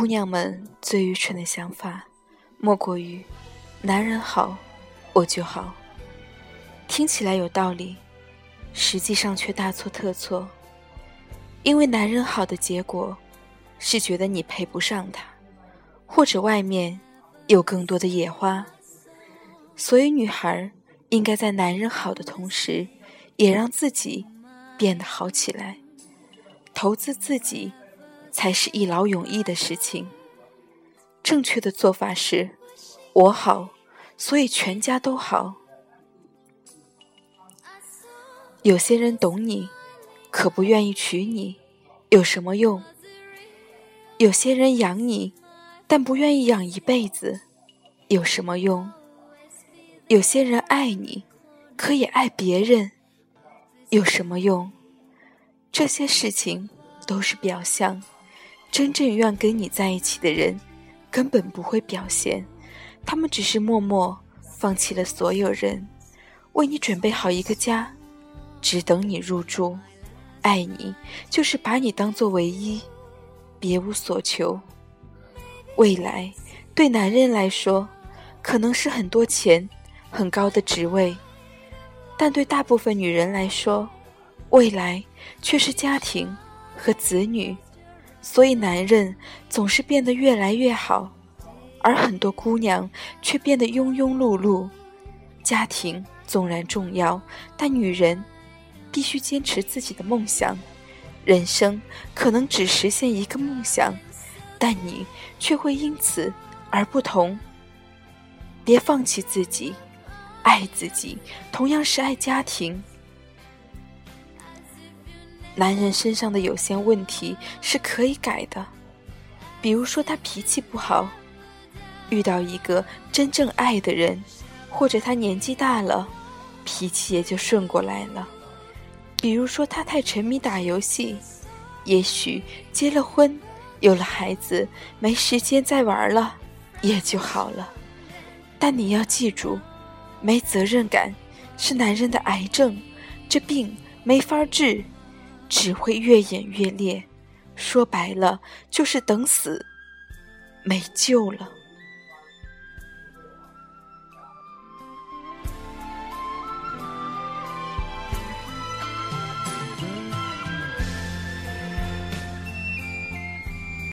姑娘们最愚蠢的想法，莫过于男人好，我就好。听起来有道理，实际上却大错特错。因为男人好的结果，是觉得你配不上他，或者外面有更多的野花。所以，女孩应该在男人好的同时，也让自己变得好起来。投资自己，才是一劳永逸的事情。正确的做法是：我好，所以全家都好。有些人懂你。可不愿意娶你，有什么用？有些人养你，但不愿意养一辈子，有什么用？有些人爱你，可以爱别人，有什么用？这些事情都是表象，真正愿跟你在一起的人，根本不会表现，他们只是默默放弃了所有人，为你准备好一个家，只等你入住。爱你就是把你当做唯一，别无所求。未来对男人来说，可能是很多钱、很高的职位，但对大部分女人来说，未来却是家庭和子女。所以男人总是变得越来越好，而很多姑娘却变得庸庸碌碌。家庭纵然重要，但女人。必须坚持自己的梦想，人生可能只实现一个梦想，但你却会因此而不同。别放弃自己，爱自己，同样是爱家庭。男人身上的有些问题是可以改的，比如说他脾气不好，遇到一个真正爱的人，或者他年纪大了，脾气也就顺过来了。比如说，他太沉迷打游戏，也许结了婚，有了孩子，没时间再玩了，也就好了。但你要记住，没责任感是男人的癌症，这病没法治，只会越演越烈。说白了，就是等死，没救了。